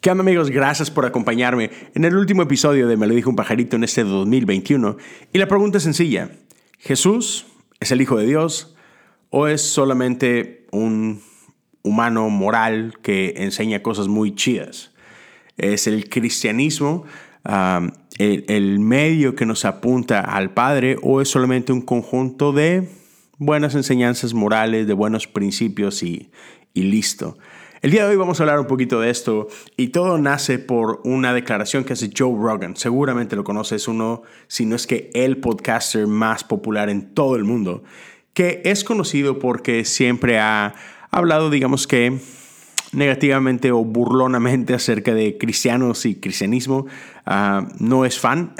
¿Qué onda amigos? Gracias por acompañarme en el último episodio de Me lo dijo un pajarito en este 2021. Y la pregunta es sencilla. ¿Jesús es el Hijo de Dios o es solamente un humano moral que enseña cosas muy chidas? ¿Es el cristianismo el, el medio que nos apunta al Padre o es solamente un conjunto de buenas enseñanzas morales, de buenos principios y, y listo? El día de hoy vamos a hablar un poquito de esto y todo nace por una declaración que hace Joe Rogan. Seguramente lo conoces, uno, si no es que el podcaster más popular en todo el mundo, que es conocido porque siempre ha hablado, digamos que negativamente o burlonamente acerca de cristianos y cristianismo. Uh, no es fan.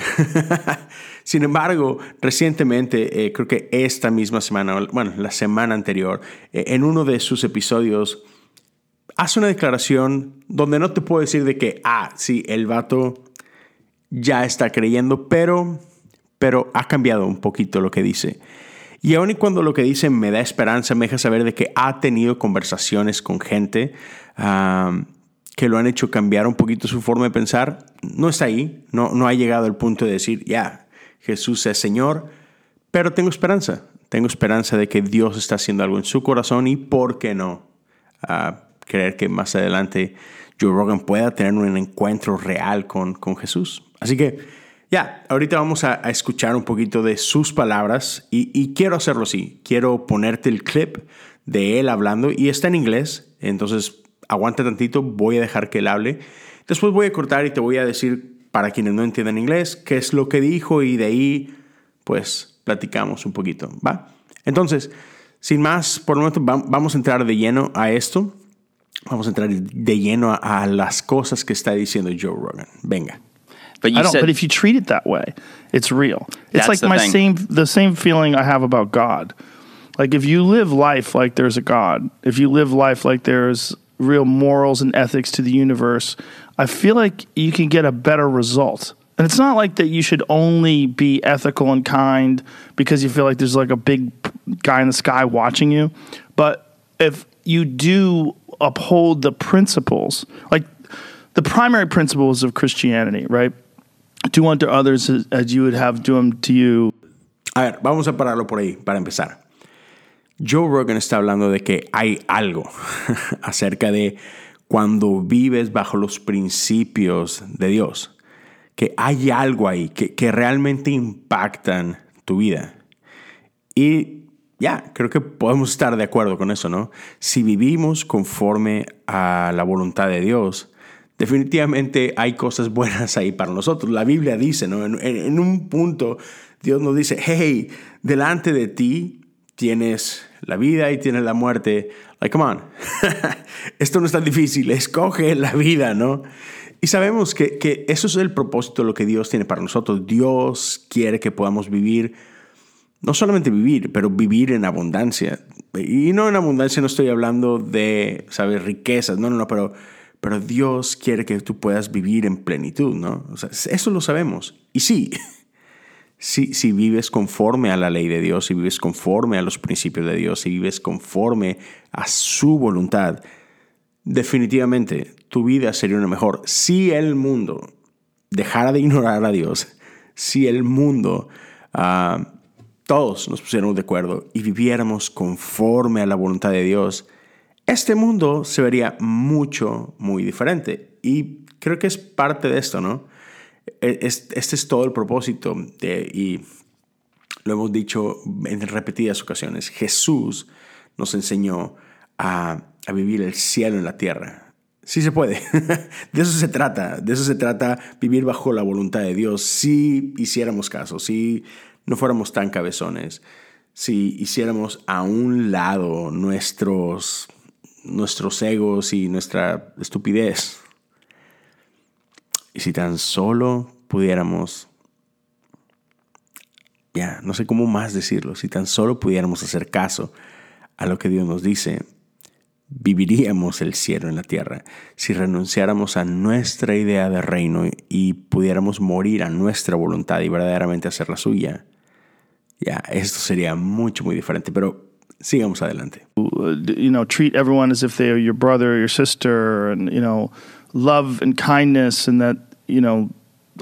Sin embargo, recientemente, eh, creo que esta misma semana, bueno, la semana anterior, eh, en uno de sus episodios, hace una declaración donde no te puedo decir de que, ah, sí, el vato ya está creyendo, pero, pero ha cambiado un poquito lo que dice. Y aun y cuando lo que dice me da esperanza, me deja saber de que ha tenido conversaciones con gente que lo han hecho cambiar un poquito su forma de pensar, no está ahí, no, no ha llegado al punto de decir, ya, Jesús es Señor, pero tengo esperanza, tengo esperanza de que Dios está haciendo algo en su corazón y, ¿por qué no? Uh, creer que más adelante Joe Rogan pueda tener un encuentro real con, con Jesús. Así que ya, ahorita vamos a, a, escuchar un poquito de sus palabras y, y, quiero hacerlo así. Quiero ponerte el clip de él hablando y está en inglés, entonces aguanta tantito, voy a dejar que él hable. Después voy a cortar y te voy a decir, para quienes no entiendan inglés, qué es lo que dijo y de ahí, pues, platicamos un poquito, ¿va? Entonces, sin más, por el momento vamos a entrar de lleno a esto. Vamos a entrar de lleno a, a las cosas que está diciendo Joe Rogan. Venga. But you I don't. said But if you treat it that way, it's real. It's like the my thing. same the same feeling I have about God. Like if you live life like there's a God, if you live life like there's real morals and ethics to the universe, I feel like you can get a better result. And it's not like that you should only be ethical and kind because you feel like there's like a big guy in the sky watching you. But if you do uphold the principles, like the primary principles of Christianity, right? Do unto others as, you would have do them to you. A ver, vamos a pararlo por ahí para empezar. Joe Rogan está hablando de que hay algo acerca de cuando vives bajo los principios de Dios, que hay algo ahí que, que realmente impactan tu vida. Y ya, creo que podemos estar de acuerdo con eso, ¿no? Si vivimos conforme a la voluntad de Dios, definitivamente hay cosas buenas ahí para nosotros. La Biblia dice, ¿no? En, en un punto, Dios nos dice, hey, delante de ti tienes la vida y tienes la muerte. Like, come on. Esto no es tan difícil. Escoge la vida, ¿no? Y sabemos que, que, eso es el propósito de lo que Dios tiene para nosotros. Dios quiere que podamos vivir, no solamente vivir, pero vivir en abundancia. Y no en abundancia no estoy hablando de, ¿sabes? Riquezas. No, no, no, pero, pero Dios quiere que tú puedas vivir en plenitud, ¿no? Eso lo sabemos. Y sí, si, si, vives conforme a la ley de Dios, si vives conforme a los principios de Dios, si vives conforme a su voluntad, definitivamente tu vida sería una mejor. Si el mundo dejara de ignorar a Dios, si el mundo, uh, todos nos pusiéramos de acuerdo y viviéramos conforme a la voluntad de Dios, este mundo se vería mucho, muy diferente. Y creo que es parte de esto, ¿no? Este es todo el propósito y lo hemos dicho en repetidas ocasiones. Jesús nos enseñó a, a, vivir el cielo en la tierra. Sí se puede. De eso se trata. De eso se trata vivir bajo la voluntad de Dios. Si hiciéramos caso, si no fuéramos tan cabezones, si hiciéramos a un lado nuestros, nuestros egos y nuestra estupidez. Y si tan solo pudiéramos, ya, no sé cómo más decirlo, si tan solo pudiéramos hacer caso a lo que Dios nos dice, viviríamos el cielo en la tierra. Si renunciáramos a nuestra idea de reino y pudiéramos morir a nuestra voluntad y verdaderamente hacer la suya, ya, esto sería mucho, muy diferente. Pero sigamos adelante. you know, treat everyone as if they are your brother or your sister, and you know, love and kindness, and that you know,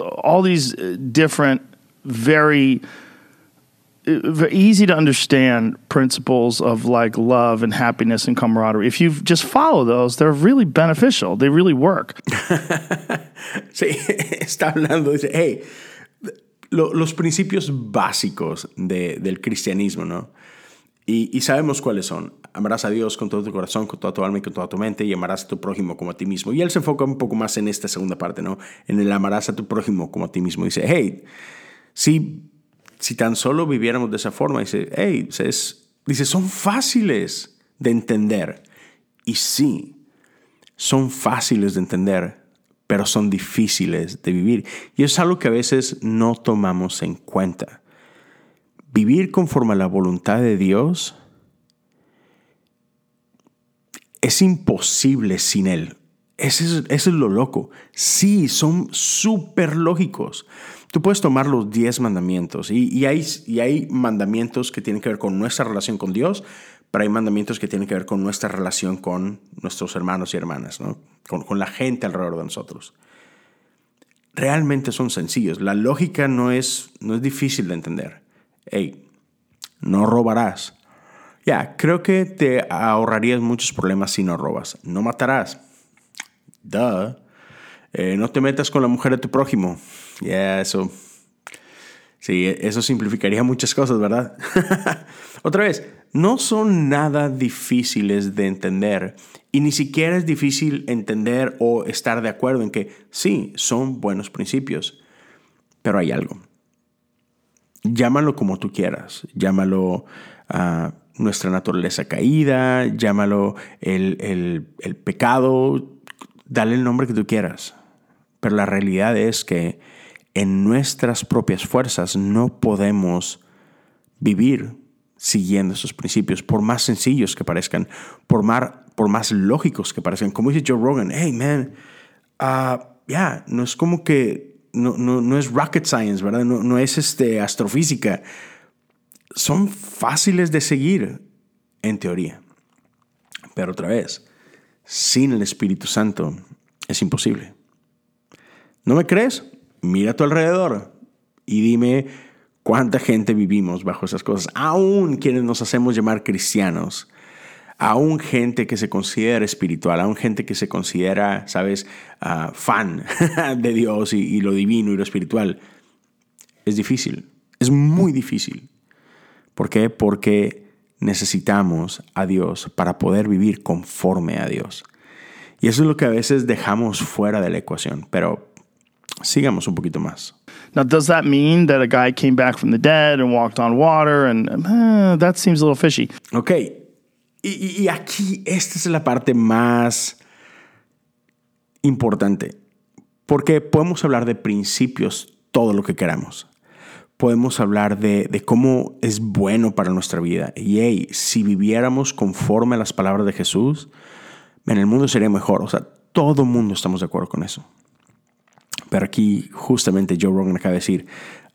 all these uh, different, very, uh, very easy to understand principles of like love and happiness and camaraderie. If you just follow those, they're really beneficial. They really work. Sí, está hablando, dice, hey, lo- los principios básicos de- del cristianismo, ¿no? Y, y sabemos cuáles son. Amarás a Dios con todo tu corazón, con toda tu alma y con toda tu mente, y amarás a tu prójimo como a ti mismo. Y él se enfoca un poco más en esta segunda parte, ¿no? En el amarás a tu prójimo como a ti mismo. Dice, hey, si, si tan solo viviéramos de esa forma, dice, hey, es- dice, son fáciles de entender. Y sí, son fáciles de entender, pero son difíciles de vivir. Y es algo que a veces no tomamos en cuenta. Vivir conforme a la voluntad de Dios es imposible sin Él. Eso es, lo loco. Sí, son súper lógicos. Tú puedes tomar los 10 mandamientos y hay mandamientos que tienen que ver con nuestra relación con Dios, pero hay mandamientos que tienen que ver con nuestra relación con nuestros hermanos y hermanas, con, la gente alrededor de nosotros. Realmente son sencillos. La lógica no es, no es difícil de entender. Hey, no robarás. Ya, creo que te ahorrarías muchos problemas si no robas. No matarás. Duh. Eh, no te metas con la mujer de tu prójimo. Ya, eso. Sí, eso simplificaría muchas cosas, ¿verdad? Otra vez, no son nada difíciles de entender y ni siquiera es difícil entender o estar de acuerdo en que sí, son buenos principios, pero hay algo. Llámalo como tú quieras, llámalo a nuestra naturaleza caída, llámalo el, el, el pecado, dale el nombre que tú quieras, pero la realidad es que en nuestras propias fuerzas no podemos vivir siguiendo esos principios, por más sencillos que parezcan, por más, por más lógicos que parezcan. Como dice Joe Rogan, hey man, ya, no es como que, no, no, no es rocket science, ¿verdad? No, no es este, astrofísica. Son fáciles de seguir, en teoría. Pero otra vez, sin el Espíritu Santo es imposible. ¿No me crees? Mira a tu alrededor y dime cuánta gente vivimos bajo esas cosas. Aún quienes nos hacemos llamar cristianos, aún gente que se considera espiritual, aún gente que se considera, sabes, uh, fan de Dios y, y lo divino y lo espiritual. Es difícil, es muy difícil. ¿Por qué? Porque necesitamos a Dios para poder vivir conforme a Dios. Y eso es lo que a veces dejamos fuera de la ecuación, pero sigamos un poquito más. Now, does that mean that a guy came back from the dead and walked on water? And uh, that seems a little fishy. Ok, y, y, aquí esta es la parte más importante, porque podemos hablar de principios todo lo que queramos. Podemos hablar de, de cómo es bueno para nuestra vida. Y hey, si viviéramos conforme a las palabras de Jesús, en el mundo sería mejor. O sea, todo mundo estamos de acuerdo con eso. Pero aquí justamente Joe Rogan acaba de decir,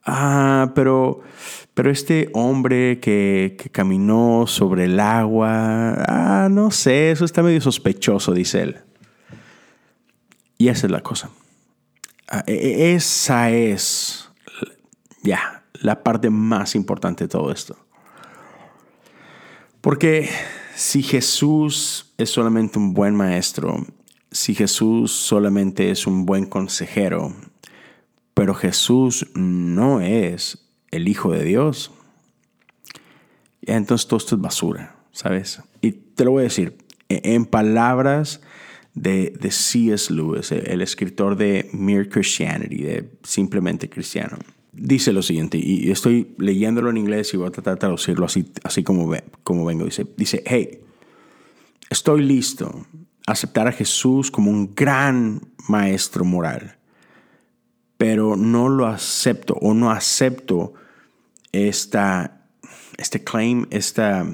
ah, pero, pero este hombre que, caminó sobre el agua, ah, no sé, eso está medio sospechoso, dice él. Y esa es la cosa. Ah, esa es, ya, la parte más importante de todo esto. Porque si Jesús es solamente un buen maestro, si Jesús solamente es un buen consejero, pero Jesús no es el Hijo de Dios, entonces todo esto es basura, ¿sabes? Y te lo voy a decir, en palabras de, de C.S. Lewis, el escritor de Mere Christianity, de Simplemente Cristiano, dice lo siguiente, y estoy leyéndolo en inglés y voy a tratar de traducirlo así, así como, como vengo. Dice, dice, hey, estoy listo aceptar a Jesús como un gran maestro moral, pero no lo acepto o no acepto esta, este claim, esta...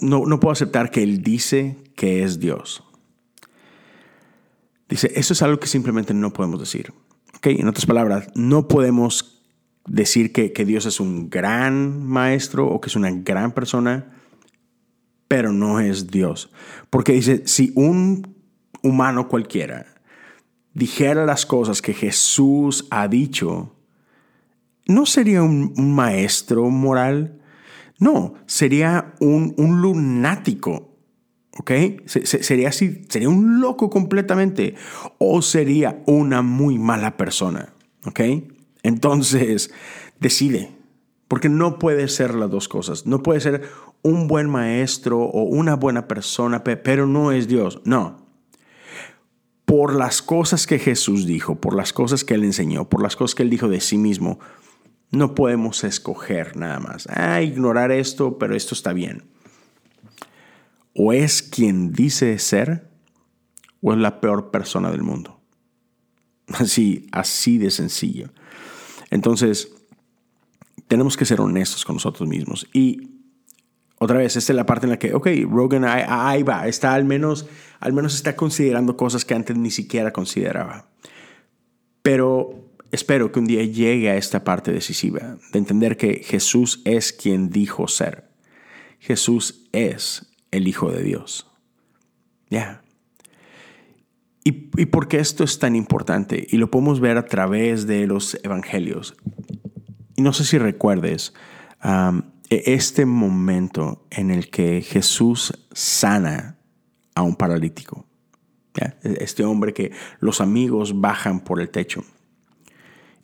No, no puedo aceptar que Él dice que es Dios. Dice, eso es algo que simplemente no podemos decir. ¿Okay? En otras palabras, no podemos decir que, que Dios es un gran maestro o que es una gran persona pero no es Dios. Porque dice, si un humano cualquiera dijera las cosas que Jesús ha dicho, ¿no sería un, maestro moral? No, sería un, lunático. ¿Ok? sería así, sería un loco completamente. O sería una muy mala persona. ¿Ok? Entonces, decide. Porque no puede ser las dos cosas. No puede ser un buen maestro o una buena persona, pero no es Dios. No. Por las cosas que Jesús dijo, por las cosas que Él enseñó, por las cosas que Él dijo de sí mismo, no podemos escoger nada más. Ah, ignorar esto, pero esto está bien. O es quien dice ser, o es la peor persona del mundo. Así, así de sencillo. Entonces, tenemos que ser honestos con nosotros mismos. Y otra vez, esta es la parte en la que, ok, Rogan ahí, va, está al menos, al menos está considerando cosas que antes ni siquiera consideraba. Pero espero que un día llegue a esta parte decisiva de entender que Jesús es quien dijo ser. Jesús es el Hijo de Dios. Ya. ¿Y, ¿Y por qué esto es tan importante? Y lo podemos ver a través de los evangelios. Y no sé si recuerdes e, este momento en el que Jesús sana a un paralítico. E, este hombre que los amigos bajan por el techo.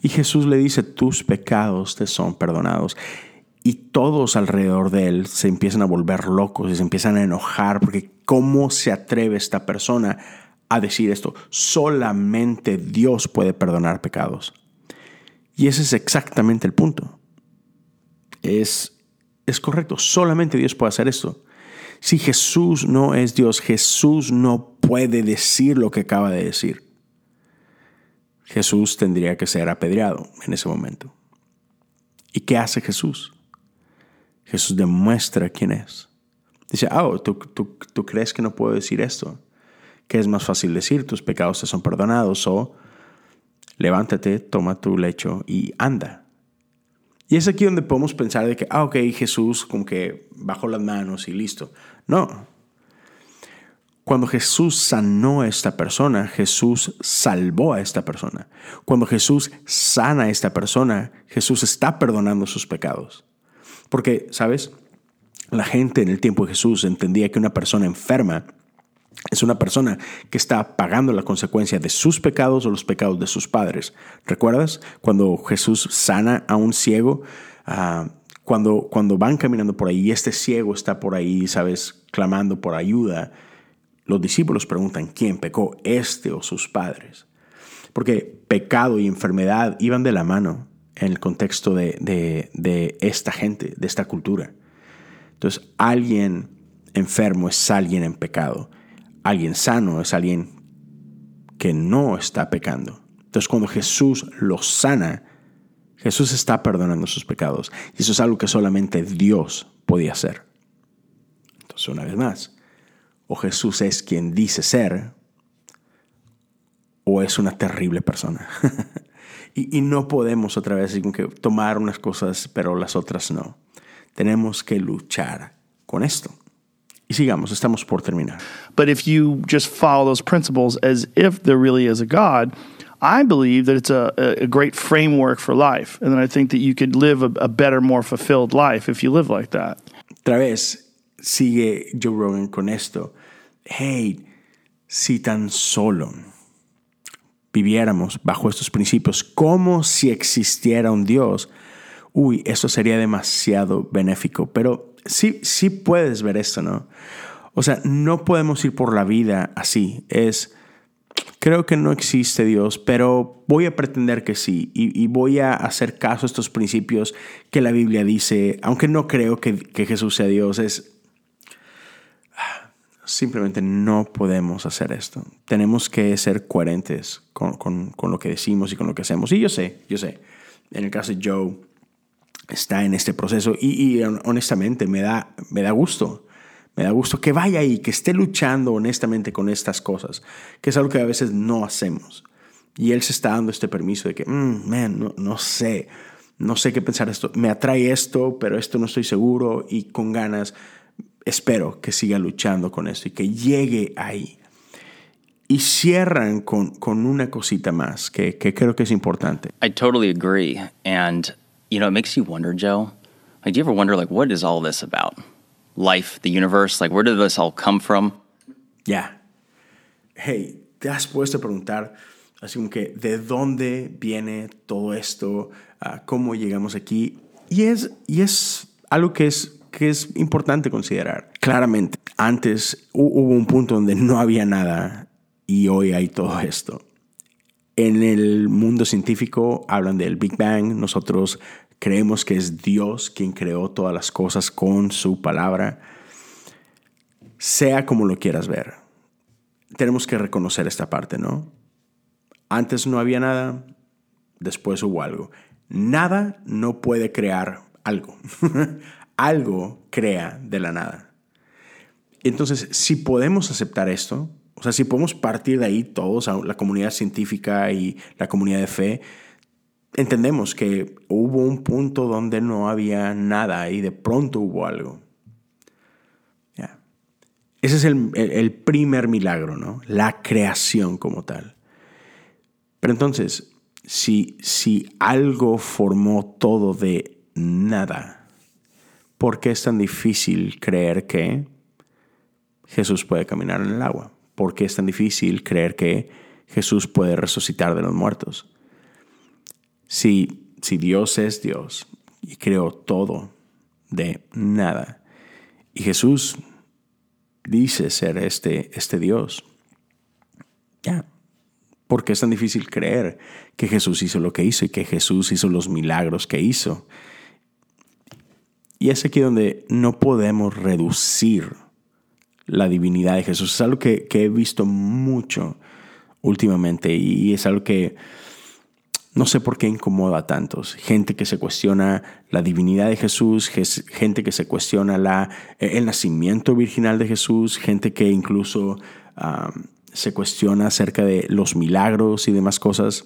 Y Jesús le dice, tus pecados te son perdonados. Y todos alrededor de él se empiezan a volver locos y se empiezan a enojar porque ¿cómo se atreve esta persona a decir esto? Solamente Dios puede perdonar pecados. Y ese es exactamente el punto. Es, es correcto, solamente Dios puede hacer esto. Si Jesús no es Dios, Jesús no puede decir lo que acaba de decir. Jesús tendría que ser apedreado en ese momento. ¿Y qué hace Jesús? Jesús demuestra quién es. Dice, oh, ¿tú, tú, tú crees que no puedo decir esto? ¿Qué es más fácil decir? Tus pecados te son perdonados o levántate, toma tu lecho y anda. Y es aquí donde podemos pensar de que, ah, ok, Jesús como que bajó las manos y listo. No. Cuando Jesús sanó a esta persona, Jesús salvó a esta persona. Cuando Jesús sana a esta persona, Jesús está perdonando sus pecados. Porque, ¿sabes? La gente en el tiempo de Jesús entendía que una persona enferma es una persona que está pagando la consecuencia de sus pecados o los pecados de sus padres. ¿Recuerdas cuando Jesús sana a un ciego? Ah, cuando, cuando van caminando por ahí y este ciego está por ahí, ¿sabes? Clamando por ayuda, los discípulos preguntan, ¿quién pecó, este o sus padres? Porque pecado y enfermedad iban de la mano en el contexto de, de esta gente, de esta cultura. Entonces, alguien enfermo es alguien en pecado. Alguien sano es alguien que no está pecando. Entonces cuando Jesús los sana, Jesús está perdonando sus pecados. Y eso es algo que solamente Dios podía hacer. Entonces una vez más, o Jesús es quien dice ser, o es una terrible persona. y, no podemos otra vez que tomar unas cosas, pero las otras no. Tenemos que luchar con esto. Y sigamos, estamos por terminar. But if you just follow those principles as if there really is a God, I believe that it's a, a great framework for life. And I think that you could live a, a better, more fulfilled life if you live like that. Otra vez, sigue Joe Rogan con esto. Hey, si tan solo viviéramos bajo estos principios como si existiera un Dios, uy, eso sería demasiado benéfico. Pero sí, sí puedes ver esto, ¿no? O sea, no podemos ir por la vida así. Es, creo que no existe Dios, pero voy a pretender que sí y, voy a hacer caso a estos principios que la Biblia dice, aunque no creo que, Jesús sea Dios, es... Simplemente no podemos hacer esto. Tenemos que ser coherentes con, con lo que decimos y con lo que hacemos. Y yo sé, yo sé. En el caso de Joe, está en este proceso y, honestamente me da, me da gusto. Me da gusto que vaya ahí, que esté luchando honestamente con estas cosas, que es algo que a veces no hacemos. Y él se está dando este permiso de que, mm, man, no, sé, no sé qué pensar esto. Me atrae esto, pero esto no estoy seguro y con ganas espero que siga luchando con esto y que llegue ahí. Y cierran con, con una cosita más que, que creo que es importante. I totally agree. And, you know, it makes you wonder, Joe. Like, do you ever wonder, like, what is all this about? Life, the universe, like, where did this all come from? Ya. Hey, ¿te has puesto a preguntar así como que de dónde viene todo esto? Ah, ¿Cómo llegamos aquí? Y es, y es algo que es, que es importante considerar. Claramente, antes hubo un punto donde no había nada y hoy hay todo esto. En el mundo científico hablan del Big Bang, nosotros creemos que es Dios quien creó todas las cosas con su palabra. Sea como lo quieras ver, tenemos que reconocer esta parte, ¿no? Antes no había nada, después hubo algo. Nada no puede crear algo. algo crea de la nada. Entonces, si podemos aceptar esto, o sea, si podemos partir de ahí todos, la comunidad científica y la comunidad de fe, entendemos que hubo un punto donde no había nada y de pronto hubo algo. Ese es el, el, primer milagro, ¿no? La creación como tal. Pero entonces, si, si algo formó todo de nada, ¿por qué es tan difícil creer que Jesús puede caminar en el agua? ¿Por qué es tan difícil creer que Jesús puede resucitar de los muertos? Si, si Dios es Dios y creó todo de nada, y Jesús dice ser este, este Dios, ya, ¿por qué es tan difícil creer que Jesús hizo lo que hizo y que Jesús hizo los milagros que hizo? Y es aquí donde no podemos reducir la divinidad de Jesús. Es algo que, he visto mucho últimamente y es algo que no sé por qué incomoda a tantos. Gente que se cuestiona la divinidad de Jesús, gente que se cuestiona la, el nacimiento virginal de Jesús, gente que incluso se cuestiona acerca de los milagros y demás cosas.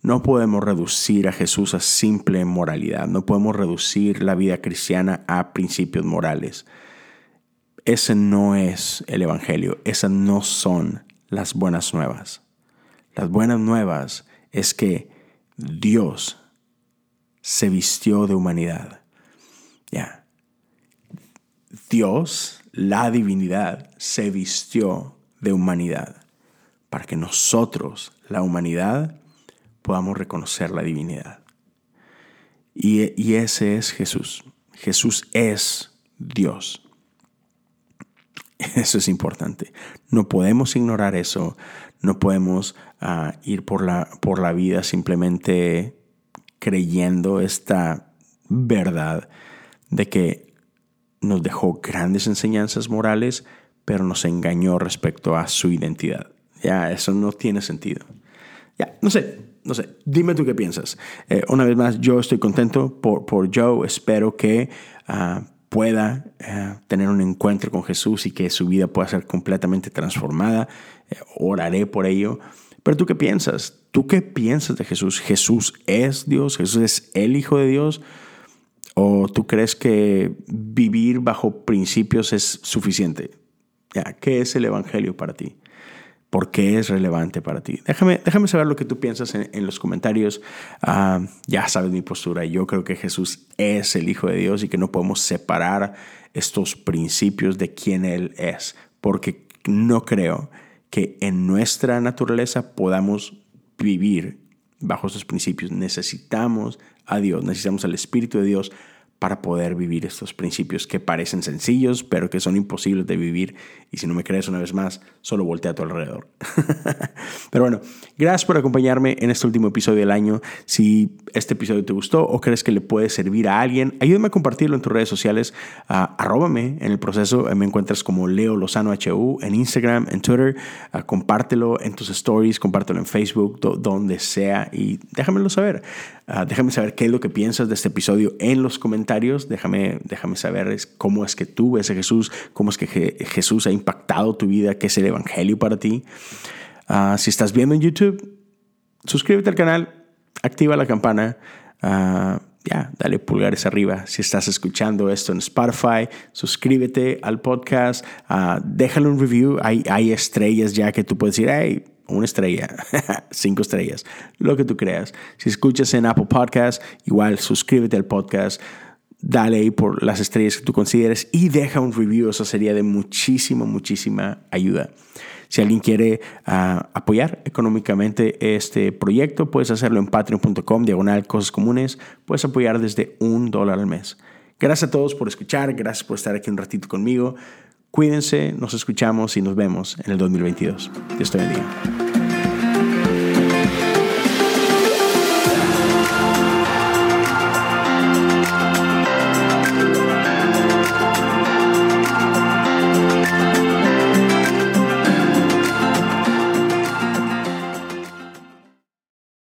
No podemos reducir a Jesús a simple moralidad, no podemos reducir la vida cristiana a principios morales. Ese no es el Evangelio, esas no son las buenas nuevas. Las buenas nuevas es que Dios se vistió de humanidad. Ya. Dios, la divinidad, se vistió de humanidad para que nosotros, la humanidad, podamos reconocer la divinidad. Y, y ese es Jesús. Jesús es Dios. Eso es importante. No podemos ignorar eso. No podemos ah, ir por la, por la vida simplemente creyendo esta verdad de que nos dejó grandes enseñanzas morales, pero nos engañó respecto a su identidad. Ya, eso no tiene sentido. Ya, no sé, no sé, dime tú qué piensas. Eh, una vez más, yo estoy contento por, por Joe, espero que ah, pueda eh, tener un encuentro con Jesús y que su vida pueda ser completamente transformada. Eh, oraré por ello. Pero tú qué piensas? ¿Tú qué piensas de Jesús? ¿Jesús es Dios? ¿Jesús es el Hijo de Dios? ¿O tú crees que vivir bajo principios es suficiente? ¿Qué es el Evangelio para ti? Por qué es relevante para ti. Déjame, déjame saber lo que tú piensas en, los comentarios. Ah, ya sabes mi postura. Yo creo que Jesús es el Hijo de Dios y que no podemos separar estos principios de quién Él es, porque no creo que en nuestra naturaleza podamos vivir bajo estos principios. Necesitamos a Dios, necesitamos al Espíritu de Dios para poder vivir estos principios que parecen sencillos, pero que son imposibles de vivir. Y si no me crees una vez más, solo voltea a tu alrededor. pero bueno, gracias por acompañarme en este último episodio del año. Si este episodio te gustó o crees que le puede servir a alguien, ayúdame a compartirlo en tus redes sociales. Uh, arróbame en el proceso. Me encuentras como Leo Lozano HU en Instagram, en Twitter. Compártelo en tus stories, compártelo en Facebook, donde sea y déjamelo saber. Déjame saber qué es lo que piensas de este episodio en los comentarios. Déjame, déjame saber cómo es que tú ves a Jesús, cómo es que Jesús ha impactado tu vida, qué es el Evangelio para ti. Ah, si estás viendo en YouTube, suscríbete al canal, activa la campana. Ah, ya, dale pulgares arriba. Si estás escuchando esto en Spotify, suscríbete al podcast, uh, déjale un review. Hay, hay estrellas ya que tú puedes decir, hey, una estrella, cinco estrellas, lo que tú creas. Si escuchas en Apple Podcast, igual suscríbete al podcast, dale ahí por las estrellas que tú consideres y deja un review. Eso sería de muchísima, muchísima ayuda. Si alguien quiere uh, apoyar económicamente este proyecto, puedes hacerlo en patreon.com, diagonal cosas comunes. Puedes apoyar desde un dólar al mes. Gracias a todos por escuchar, gracias por estar aquí un ratito conmigo. Cuídense, nos escuchamos y nos vemos en el 2022. Dios te bendiga.